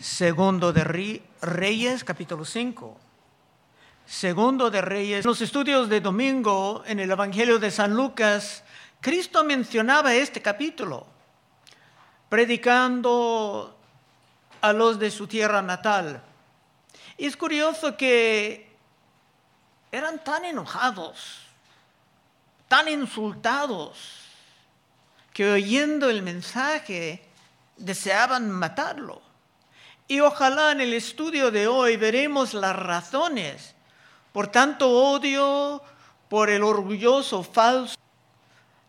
Segundo de Reyes, capítulo 5. Segundo de Reyes. En los estudios de domingo en el Evangelio de San Lucas, Cristo mencionaba este capítulo, predicando a los de su tierra natal. Y es curioso que eran tan enojados, tan insultados, que oyendo el mensaje deseaban matarlo. Y ojalá en el estudio de hoy veremos las razones por tanto odio, por el orgulloso falso.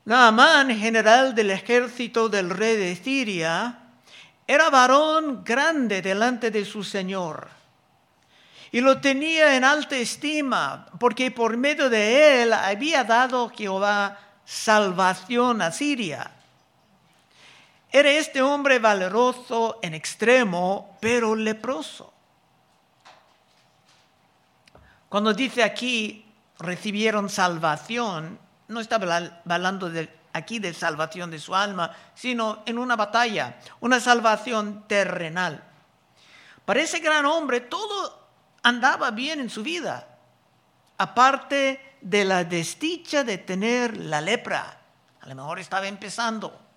Naamán, general del ejército del rey de Siria, era varón grande delante de su señor y lo tenía en alta estima porque por medio de él había dado Jehová salvación a Siria. Era este hombre valeroso en extremo, pero leproso. Cuando dice aquí recibieron salvación, no está hablando aquí de salvación de su alma, sino en una batalla, una salvación terrenal. Para ese gran hombre todo andaba bien en su vida, aparte de la desdicha de tener la lepra. A lo mejor estaba empezando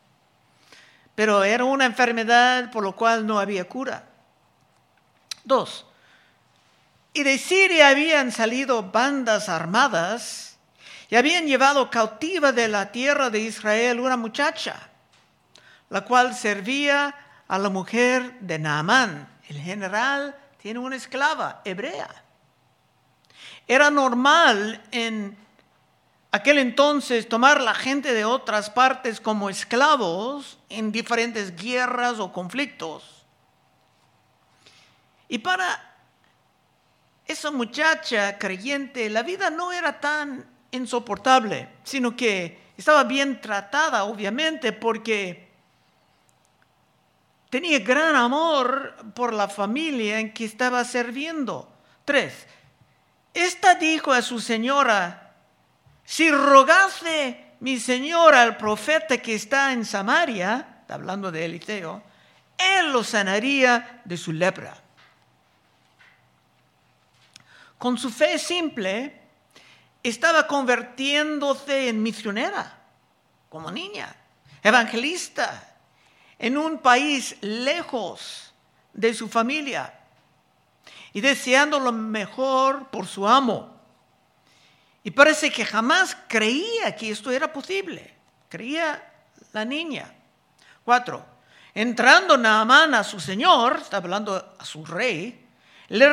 pero era una enfermedad por lo cual no había cura. Dos, y de Siria habían salido bandas armadas y habían llevado cautiva de la tierra de Israel una muchacha, la cual servía a la mujer de Naamán. El general tiene una esclava hebrea. Era normal en aquel entonces tomar la gente de otras partes como esclavos en diferentes guerras o conflictos. Y para esa muchacha creyente, la vida no era tan insoportable, sino que estaba bien tratada, obviamente, porque tenía gran amor por la familia en que estaba sirviendo. Tres, esta dijo a su señora, si rogase mi señor al profeta que está en Samaria, está hablando de Eliseo, él lo sanaría de su lepra. Con su fe simple, estaba convirtiéndose en misionera, como niña, evangelista, en un país lejos de su familia y deseando lo mejor por su amo. Y parece que jamás creía que esto era posible. Creía la niña. Cuatro. Entrando Naamán a su señor, está hablando a su rey, le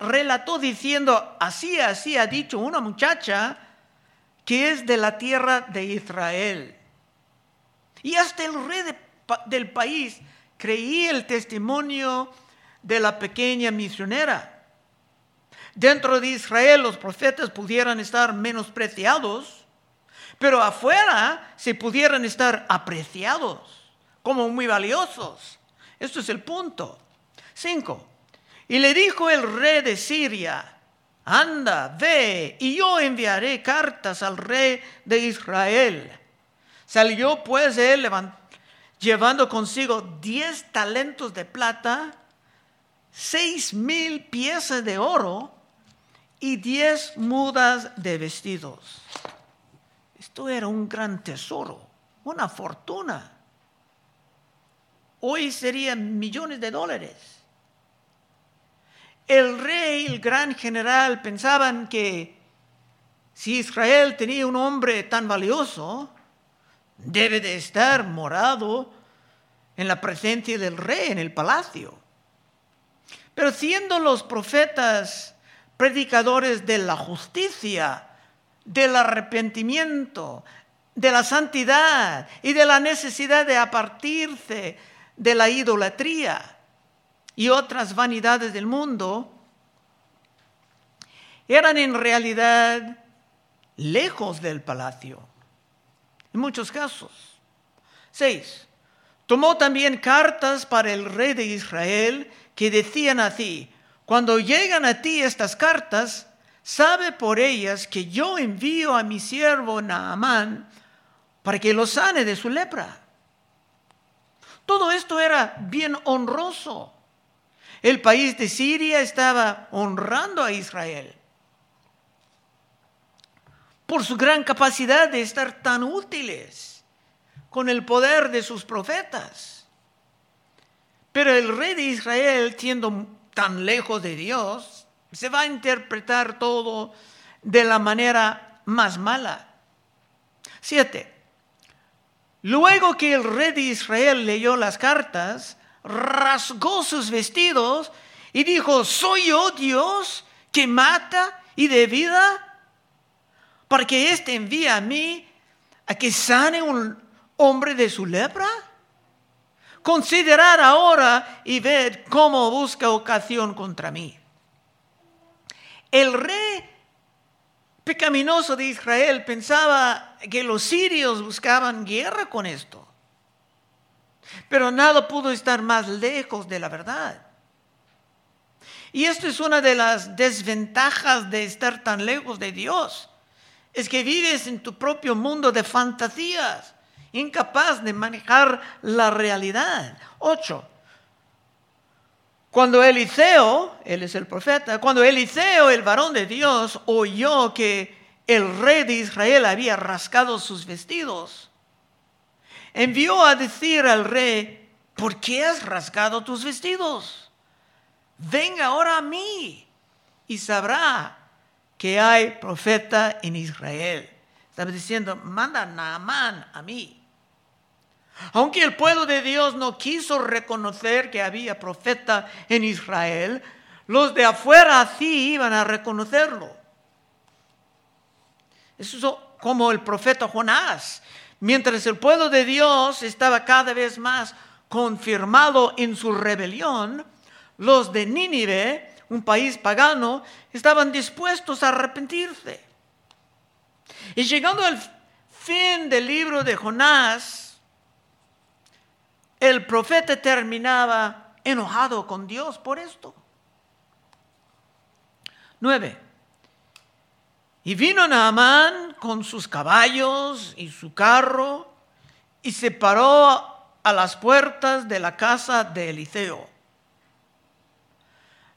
relató diciendo, así, así ha dicho una muchacha que es de la tierra de Israel. Y hasta el rey del país creía el testimonio de la pequeña misionera. Dentro de Israel los profetas pudieran estar menospreciados, pero afuera se pudieran estar apreciados como muy valiosos. Esto es el punto. Cinco. Y le dijo el rey de Siria, anda, ve, y yo enviaré cartas al rey de Israel. Salió pues él llevando consigo diez talentos de plata, seis mil piezas de oro, y diez mudas de vestidos. Esto era un gran tesoro, una fortuna. Hoy serían millones de dólares. El rey, el gran general, pensaban que si Israel tenía un hombre tan valioso, debe de estar morado en la presencia del rey en el palacio. Pero siendo los profetas predicadores de la justicia, del arrepentimiento, de la santidad y de la necesidad de apartirse de la idolatría y otras vanidades del mundo, eran en realidad lejos del palacio, en muchos casos. Seis, tomó también cartas para el rey de Israel que decían así, cuando llegan a ti estas cartas, sabe por ellas que yo envío a mi siervo Naamán para que lo sane de su lepra. Todo esto era bien honroso El país de Siria estaba honrando a Israel por su gran capacidad de estar tan útiles con el poder de sus profetas. Pero el rey de Israel, siendo tan lejos de Dios, se va a interpretar todo de la manera más mala. Siete. Luego que el rey de Israel leyó las cartas, rasgó sus vestidos y dijo, ¿soy yo Dios que mata y de vida? Para que éste envíe a mí a que sane un hombre de su lepra. Considerar ahora y ver cómo busca ocasión contra mí. El rey pecaminoso de Israel pensaba que los sirios buscaban guerra con esto. Pero nada pudo estar más lejos de la verdad. Y esto es una de las desventajas de estar tan lejos de Dios. Es que vives en tu propio mundo de fantasías, incapaz de manejar la realidad. Ocho. Cuando Eliseo, él es el profeta, cuando Eliseo, el varón de Dios, oyó que el rey de Israel había rascado sus vestidos, envió a decir al rey, ¿por qué has rasgado tus vestidos? Venga ahora a mí y sabrá que hay profeta en Israel. Estaba diciendo, manda Naamán a mí. Aunque el pueblo de Dios no quiso reconocer que había profeta en Israel, los de afuera sí iban a reconocerlo. Eso es como el profeta Jonás. Mientras el pueblo de Dios estaba cada vez más confirmado en su rebelión, los de Nínive, un país pagano, estaban dispuestos a arrepentirse. Y llegando al fin del libro de Jonás, el profeta terminaba enojado con Dios por esto. Nueve. Y vino Naamán con sus caballos y su carro y se paró a las puertas de la casa de Eliseo.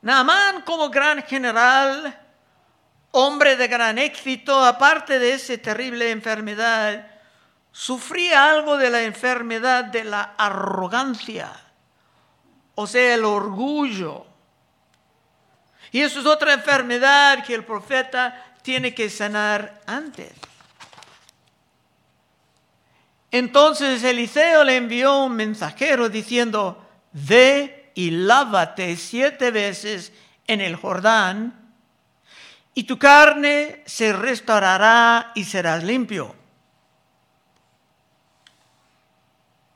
Naamán como gran general, hombre de gran éxito, aparte de esa terrible enfermedad, sufría algo de la enfermedad de la arrogancia, o sea, el orgullo. Y eso es otra enfermedad que el profeta tiene que sanar antes. Entonces Eliseo le envió un mensajero diciendo, ve y lávate siete veces en el Jordán, y tu carne se restaurará y serás limpio.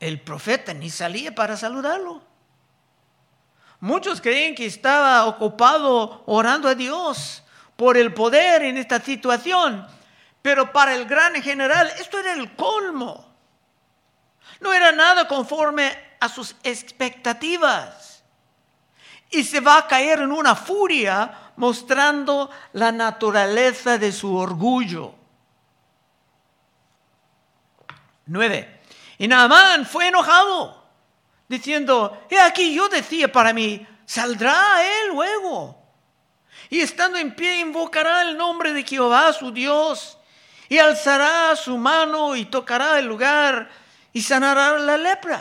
El profeta ni salía para saludarlo. Muchos creen que estaba ocupado orando a Dios por el poder en esta situación. Pero para el gran general esto era el colmo. No era nada conforme a sus expectativas. Y se va a caer en una furia mostrando la naturaleza de su orgullo. Nueve. Y Naamán fue enojado, diciendo, he aquí yo decía para mí, saldrá él luego y estando en pie invocará el nombre de Jehová su Dios y alzará su mano y tocará el lugar y sanará la lepra.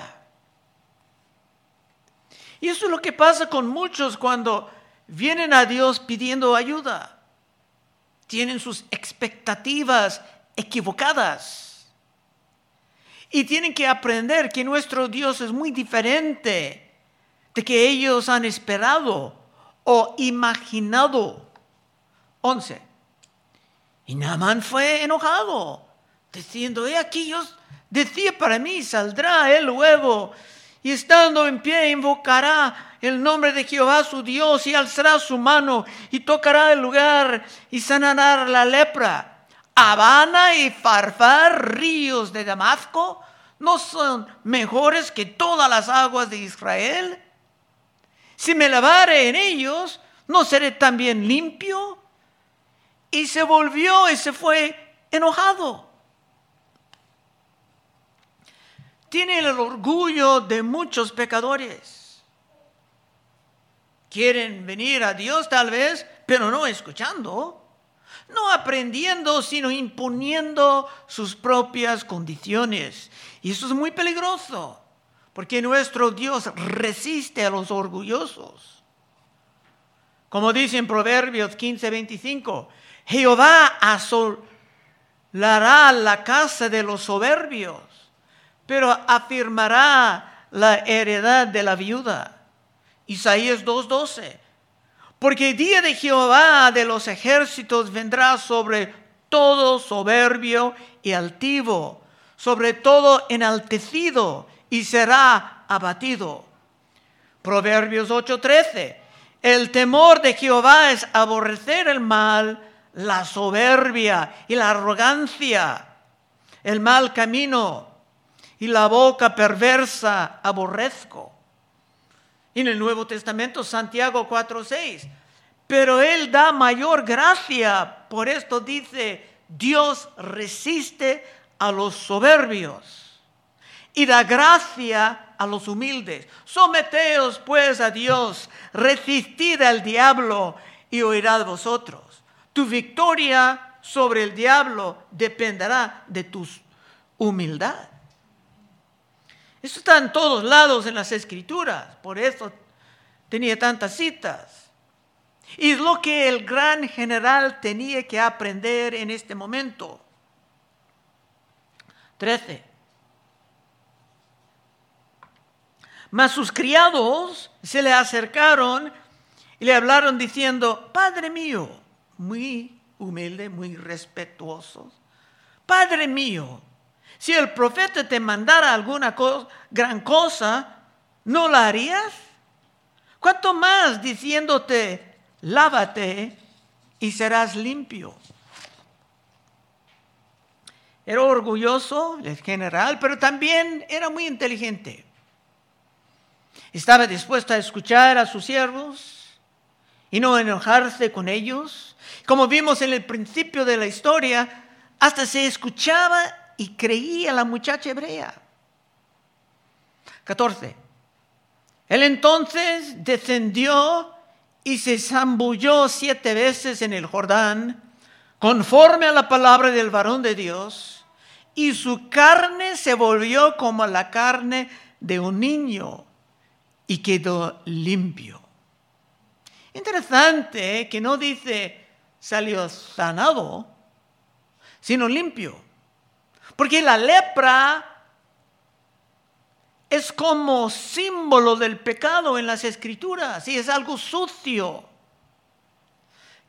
Y eso es lo que pasa con muchos cuando vienen a Dios pidiendo ayuda. Tienen sus expectativas equivocadas. Y tienen que aprender que nuestro Dios es muy diferente de que ellos han esperado o imaginado. 11. Y Naamán fue enojado, diciendo, he aquí yo decía para mí, saldrá él luego, y estando en pie invocará el nombre de Jehová su Dios, y alzará su mano, y tocará el lugar, y sanará la lepra. Habana y Farfar, ríos de Damasco, no son mejores que todas las aguas de Israel. Si me lavare en ellos, ¿no seré también limpio? Y se volvió y se fue enojado. Tiene el orgullo de muchos pecadores. Quieren venir a Dios tal vez, pero no escuchando. No aprendiendo, sino imponiendo sus propias condiciones. Y eso es muy peligroso, porque nuestro Dios resiste a los orgullosos. Como dice en Proverbios 15, 25, Jehová asolará la casa de los soberbios, pero afirmará la heredad de la viuda. Isaías 2:12. Porque el día de Jehová de los ejércitos vendrá sobre todo soberbio y altivo, sobre todo enaltecido y será abatido. Proverbios 8:13. El temor de Jehová es aborrecer el mal, la soberbia y la arrogancia, el mal camino y la boca perversa aborrezco. En el Nuevo Testamento, Santiago 4:6. Pero Él da mayor gracia. Por esto dice, Dios resiste a los soberbios y da gracia a los humildes. Someteos pues a Dios, resistid al diablo y oirá vosotros. Tu victoria sobre el diablo dependerá de tu humildad. Eso está en todos lados en las escrituras, por eso tenía tantas citas. Y es lo que el gran general tenía que aprender en este momento. 13. Mas sus criados se le acercaron y le hablaron diciendo, Padre mío, muy humilde, muy respetuoso, Padre mío, si el profeta te mandara alguna gran cosa, ¿no la harías? ¿Cuánto más diciéndote, lávate y serás limpio? Era orgulloso, el general, pero también era muy inteligente. Estaba dispuesto a escuchar a sus siervos y no enojarse con ellos. Como vimos en el principio de la historia, hasta se escuchaba y creía la muchacha hebrea. 14. Él entonces descendió y se zambulló siete veces en el Jordán, conforme a la palabra del varón de Dios, y su carne se volvió como la carne de un niño y quedó limpio. Interesante ¿eh? que no dice salió sanado, sino limpio. Porque la lepra es como símbolo del pecado en las escrituras y es algo sucio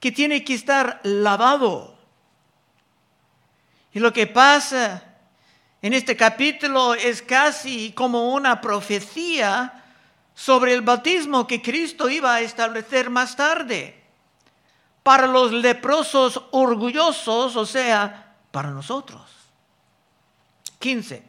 que tiene que estar lavado. Y lo que pasa en este capítulo es casi como una profecía sobre el bautismo que Cristo iba a establecer más tarde para los leprosos orgullosos, o sea, para nosotros. 15.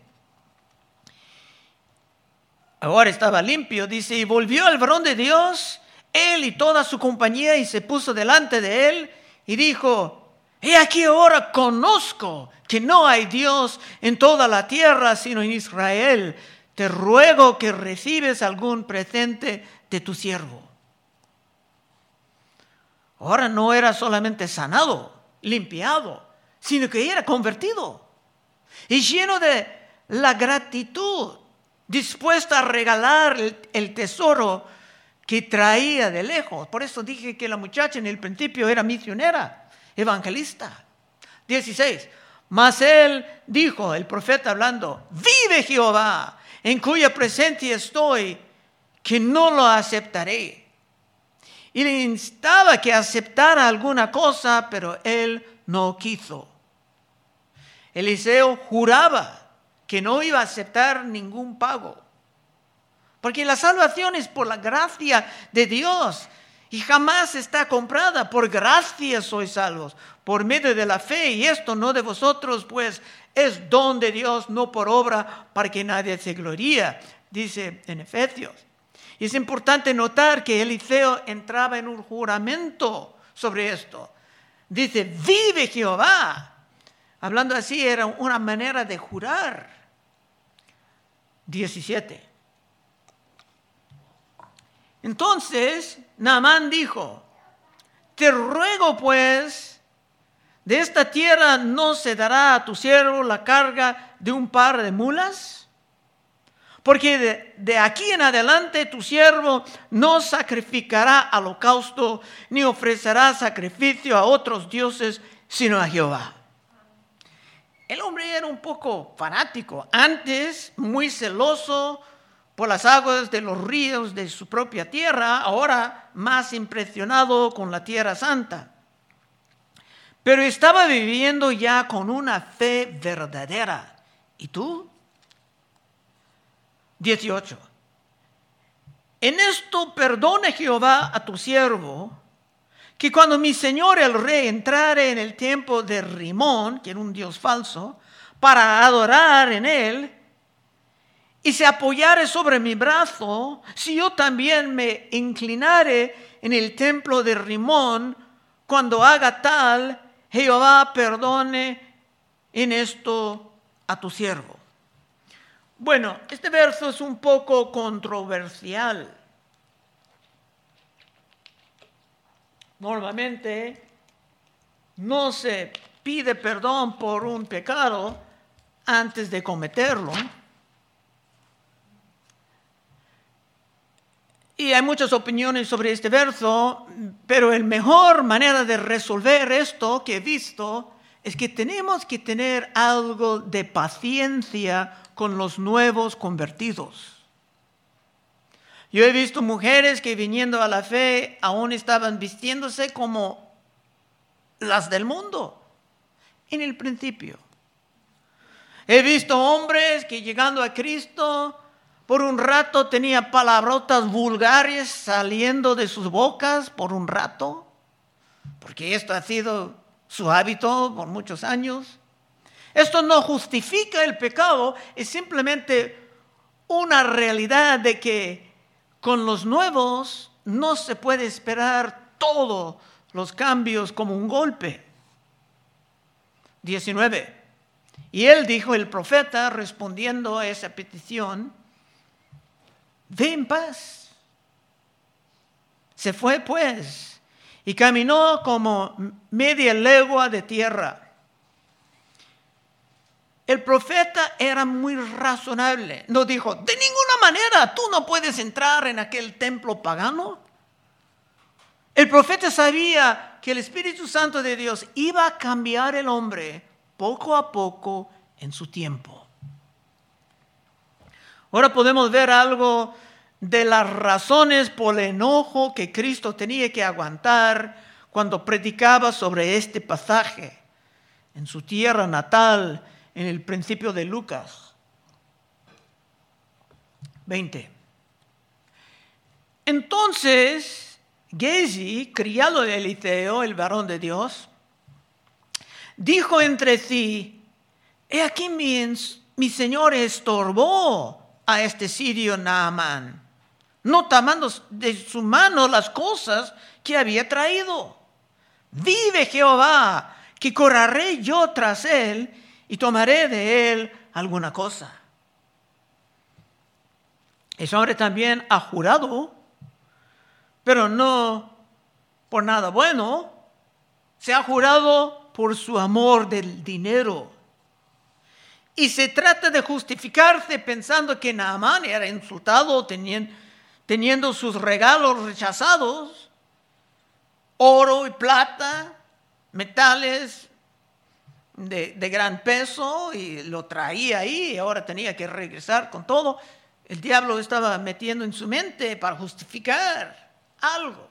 Ahora estaba limpio, dice, y volvió al varón de Dios, él y toda su compañía, y se puso delante de él y dijo, he aquí ahora conozco que no hay Dios en toda la tierra sino en Israel. Te ruego que recibes algún presente de tu siervo. Ahora no era solamente sanado, limpiado, sino que era convertido y lleno de la gratitud, dispuesto a regalar el, tesoro que traía de lejos. Por eso dije que la muchacha en el principio era misionera, evangelista. 16. Mas él dijo, el profeta hablando, vive Jehová, en cuya presencia estoy, que no lo aceptaré. Y le instaba que aceptara alguna cosa, pero él no quiso. Eliseo juraba que no iba a aceptar ningún pago. Porque la salvación es por la gracia de Dios y jamás está comprada. Por gracia sois salvos, por medio de la fe. Y esto no de vosotros, pues es don de Dios, no por obra, para que nadie se gloría, dice en Efesios. Y es importante notar que Eliseo entraba en un juramento sobre esto. Dice, vive Jehová Hablando así era una manera de jurar. 17. Entonces, Naamán dijo, te ruego pues, de esta tierra no se dará a tu siervo la carga de un par de mulas, porque de, de aquí en adelante tu siervo no sacrificará holocausto ni ofrecerá sacrificio a otros dioses, sino a Jehová. El hombre era un poco fanático, antes muy celoso por las aguas de los ríos de su propia tierra, ahora más impresionado con la tierra santa. Pero estaba viviendo ya con una fe verdadera. ¿Y tú? 18. En esto perdone Jehová a tu siervo que cuando mi señor el rey entrare en el templo de Rimón, que era un dios falso, para adorar en él, y se apoyare sobre mi brazo, si yo también me inclinare en el templo de Rimón, cuando haga tal, Jehová perdone en esto a tu siervo. Bueno, este verso es un poco controversial. Normalmente no se pide perdón por un pecado antes de cometerlo. Y hay muchas opiniones sobre este verso, pero la mejor manera de resolver esto que he visto es que tenemos que tener algo de paciencia con los nuevos convertidos. Yo he visto mujeres que viniendo a la fe aún estaban vistiéndose como las del mundo en el principio. He visto hombres que llegando a Cristo por un rato tenía palabrotas vulgares saliendo de sus bocas por un rato, porque esto ha sido su hábito por muchos años. Esto no justifica el pecado, es simplemente una realidad de que con los nuevos no se puede esperar todos los cambios como un golpe. 19. Y él dijo, el profeta, respondiendo a esa petición, ve en paz. Se fue pues y caminó como media legua de tierra el profeta era muy razonable. No dijo, de ninguna manera tú no puedes entrar en aquel templo pagano. El profeta sabía que el Espíritu Santo de Dios iba a cambiar el hombre poco a poco en su tiempo. Ahora podemos ver algo de las razones por el enojo que Cristo tenía que aguantar cuando predicaba sobre este pasaje en su tierra natal en el principio de Lucas 20. Entonces, Gezi, criado de Eliseo, el varón de Dios, dijo entre sí, he aquí mi, mi señor estorbó a este sirio Naamán, no tomando de su mano las cosas que había traído. Vive Jehová, que correré yo tras él y tomaré de él alguna cosa. Ese hombre también ha jurado, pero no por nada bueno, se ha jurado por su amor del dinero. Y se trata de justificarse pensando que Naamán era insultado teniendo, sus regalos rechazados, oro y plata, metales, de, gran peso y lo traía ahí y ahora tenía que regresar con todo. El diablo estaba metiendo en su mente para justificar algo.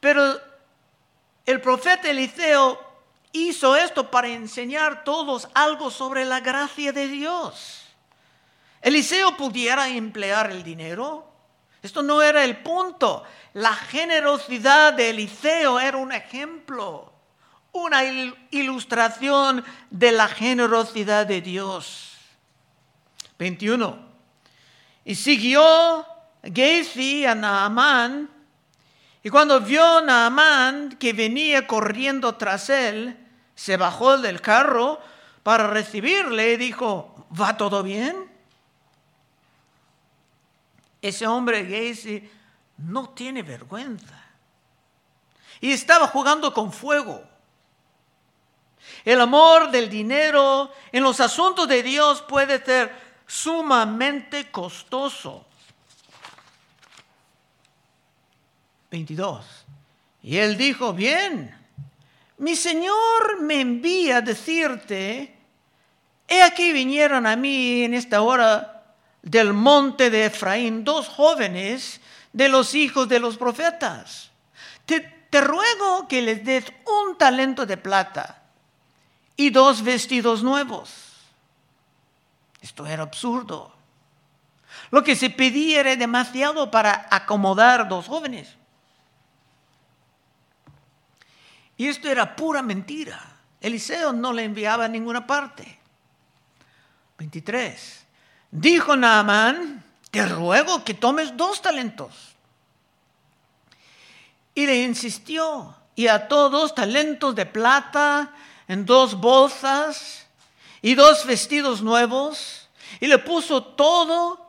Pero el profeta Eliseo hizo esto para enseñar todos algo sobre la gracia de Dios. Eliseo pudiera emplear el dinero. Esto no era el punto. La generosidad de Eliseo era un ejemplo una ilustración de la generosidad de Dios. 21. Y siguió Gezi a Naamán, y cuando vio Naamán que venía corriendo tras él, se bajó del carro para recibirle y dijo, ¿va todo bien? ese hombre gay no tiene vergüenza. Y estaba jugando con fuego. El amor del dinero en los asuntos de Dios puede ser sumamente costoso. 22. Y él dijo, bien, mi Señor me envía a decirte, he aquí vinieron a mí en esta hora del monte de Efraín dos jóvenes de los hijos de los profetas. Te, te ruego que les des un talento de plata y dos vestidos nuevos. Esto era absurdo. Lo que se pedía era demasiado para acomodar dos jóvenes. Y esto era pura mentira. Eliseo no le enviaba a ninguna parte. 23. Dijo Naamán, te ruego que tomes dos talentos. Y le insistió y ató dos talentos de plata en dos bolsas y dos vestidos nuevos y le puso todo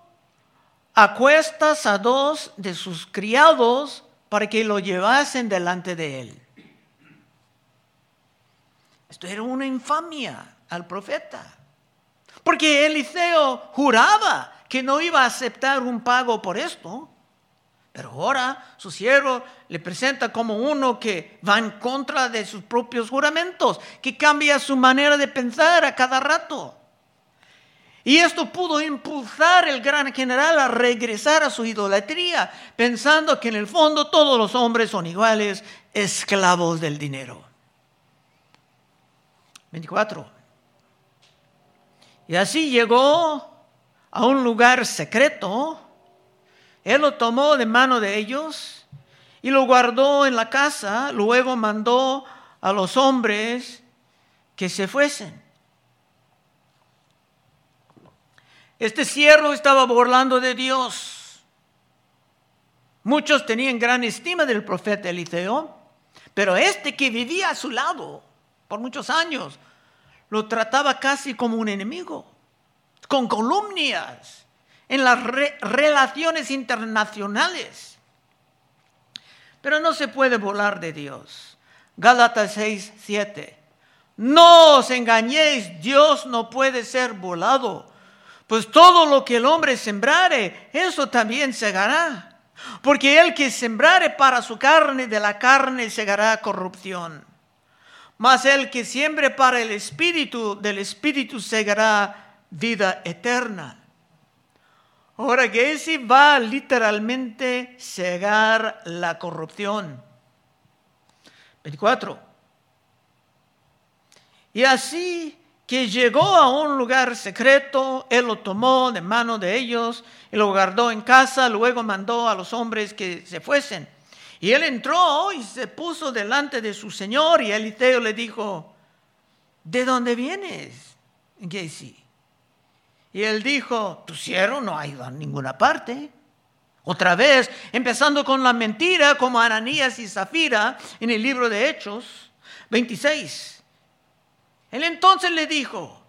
a cuestas a dos de sus criados para que lo llevasen delante de él. Esto era una infamia al profeta. Porque Eliseo juraba que no iba a aceptar un pago por esto. Pero ahora su siervo le presenta como uno que va en contra de sus propios juramentos, que cambia su manera de pensar a cada rato. Y esto pudo impulsar el gran general a regresar a su idolatría, pensando que en el fondo todos los hombres son iguales, esclavos del dinero. 24. Y así llegó a un lugar secreto. Él lo tomó de mano de ellos y lo guardó en la casa. Luego mandó a los hombres que se fuesen. Este siervo estaba burlando de Dios. Muchos tenían gran estima del profeta Eliseo, pero este que vivía a su lado por muchos años. Lo trataba casi como un enemigo, con columnias en las relaciones internacionales. Pero no se puede volar de Dios. Gálatas 6, 7. No os engañéis, Dios no puede ser volado. Pues todo lo que el hombre sembrare, eso también segará. Porque el que sembrare para su carne, de la carne segará corrupción mas el que siempre para el Espíritu, del Espíritu segará vida eterna. Ahora ese va literalmente cegar la corrupción. 24. Y así que llegó a un lugar secreto, él lo tomó de mano de ellos y lo guardó en casa, luego mandó a los hombres que se fuesen. Y él entró y se puso delante de su señor y Eliseo le dijo, ¿de dónde vienes, Gacy? Y él dijo, tu siervo no ha ido a ninguna parte. Otra vez, empezando con la mentira como Ananías y Zafira en el libro de Hechos 26. Él entonces le dijo,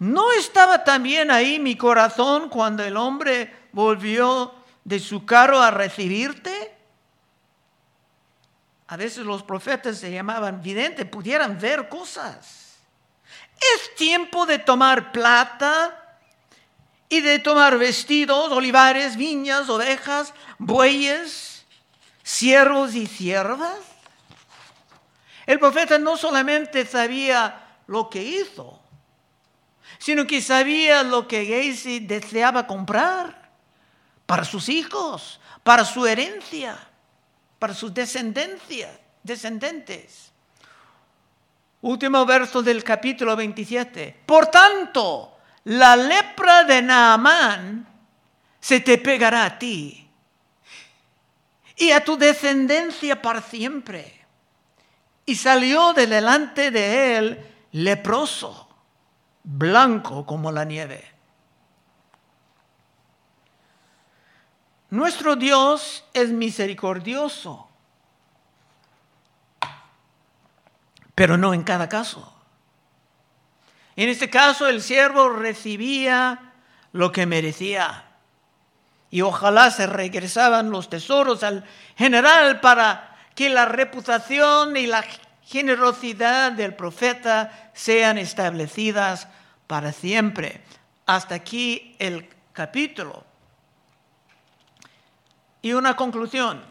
¿no estaba también ahí mi corazón cuando el hombre volvió de su carro a recibirte? A veces los profetas se llamaban videntes, pudieran ver cosas. Es tiempo de tomar plata y de tomar vestidos, olivares, viñas, ovejas, bueyes, siervos y siervas. El profeta no solamente sabía lo que hizo, sino que sabía lo que Gacy deseaba comprar para sus hijos, para su herencia para sus descendencias, descendentes. Último verso del capítulo 27. Por tanto, la lepra de Naamán se te pegará a ti y a tu descendencia para siempre. Y salió de delante de él leproso, blanco como la nieve. Nuestro Dios es misericordioso, pero no en cada caso. En este caso el siervo recibía lo que merecía. y ojalá se regresaban los tesoros al general para que la reputación y la generosidad del profeta sean establecidas para siempre. Hasta aquí el capítulo. Y una conclusión.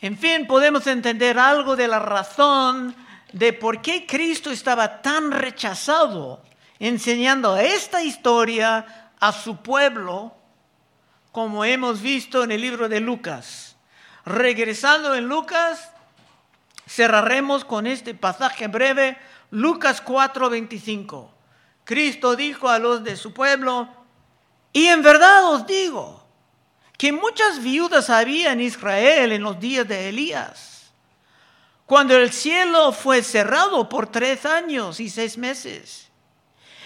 En fin, podemos entender algo de la razón de por qué Cristo estaba tan rechazado enseñando esta historia a su pueblo, como hemos visto en el libro de Lucas. Regresando en Lucas, cerraremos con este pasaje breve, Lucas 4:25. Cristo dijo a los de su pueblo, y en verdad os digo que muchas viudas había en Israel en los días de Elías, cuando el cielo fue cerrado por tres años y seis meses,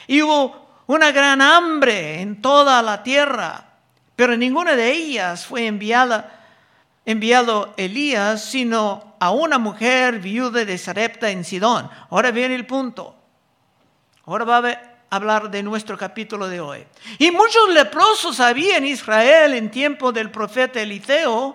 y hubo una gran hambre en toda la tierra, pero ninguna de ellas fue enviada enviado Elías, sino a una mujer viuda de Sarepta en Sidón. Ahora viene el punto. Ahora va a hablar de nuestro capítulo de hoy. Y muchos leprosos había en Israel en tiempo del profeta Eliseo,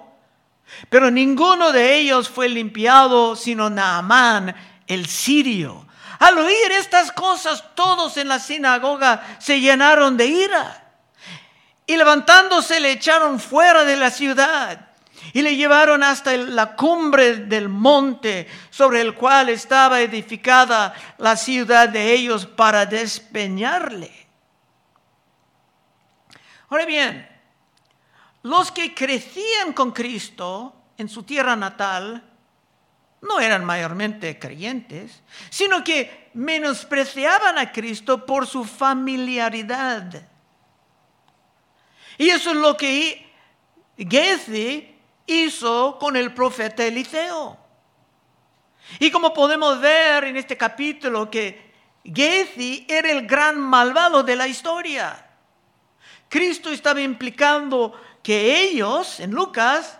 pero ninguno de ellos fue limpiado, sino Naamán, el sirio. Al oír estas cosas, todos en la sinagoga se llenaron de ira. Y levantándose le echaron fuera de la ciudad y le llevaron hasta la cumbre del monte sobre el cual estaba edificada la ciudad de ellos para despeñarle. Ahora bien, los que crecían con Cristo en su tierra natal no eran mayormente creyentes, sino que menospreciaban a Cristo por su familiaridad. Y eso es lo que Geshe hizo con el profeta Eliseo. Y como podemos ver en este capítulo que Geshe era el gran malvado de la historia. Cristo estaba implicando que ellos, en Lucas,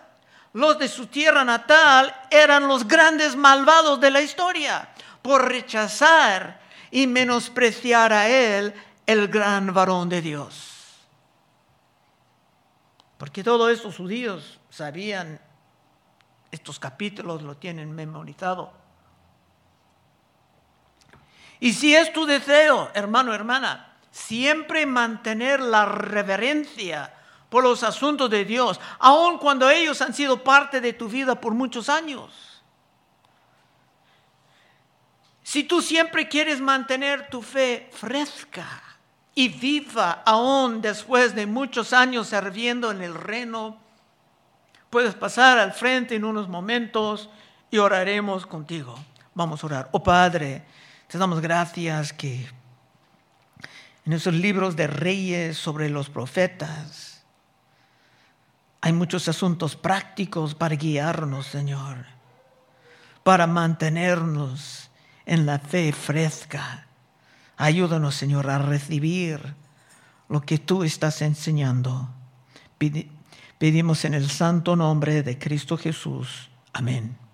los de su tierra natal, eran los grandes malvados de la historia por rechazar y menospreciar a él, el gran varón de Dios. Porque todos estos judíos sabían estos capítulos, lo tienen memorizado. Y si es tu deseo, hermano, hermana, siempre mantener la reverencia por los asuntos de Dios, aun cuando ellos han sido parte de tu vida por muchos años. Si tú siempre quieres mantener tu fe fresca y viva aún después de muchos años sirviendo en el reino, Puedes pasar al frente en unos momentos y oraremos contigo. Vamos a orar. Oh Padre, te damos gracias que en esos libros de reyes sobre los profetas hay muchos asuntos prácticos para guiarnos, Señor, para mantenernos en la fe fresca. Ayúdanos, Señor, a recibir lo que tú estás enseñando. Pedimos en el santo nombre de Cristo Jesús. Amén.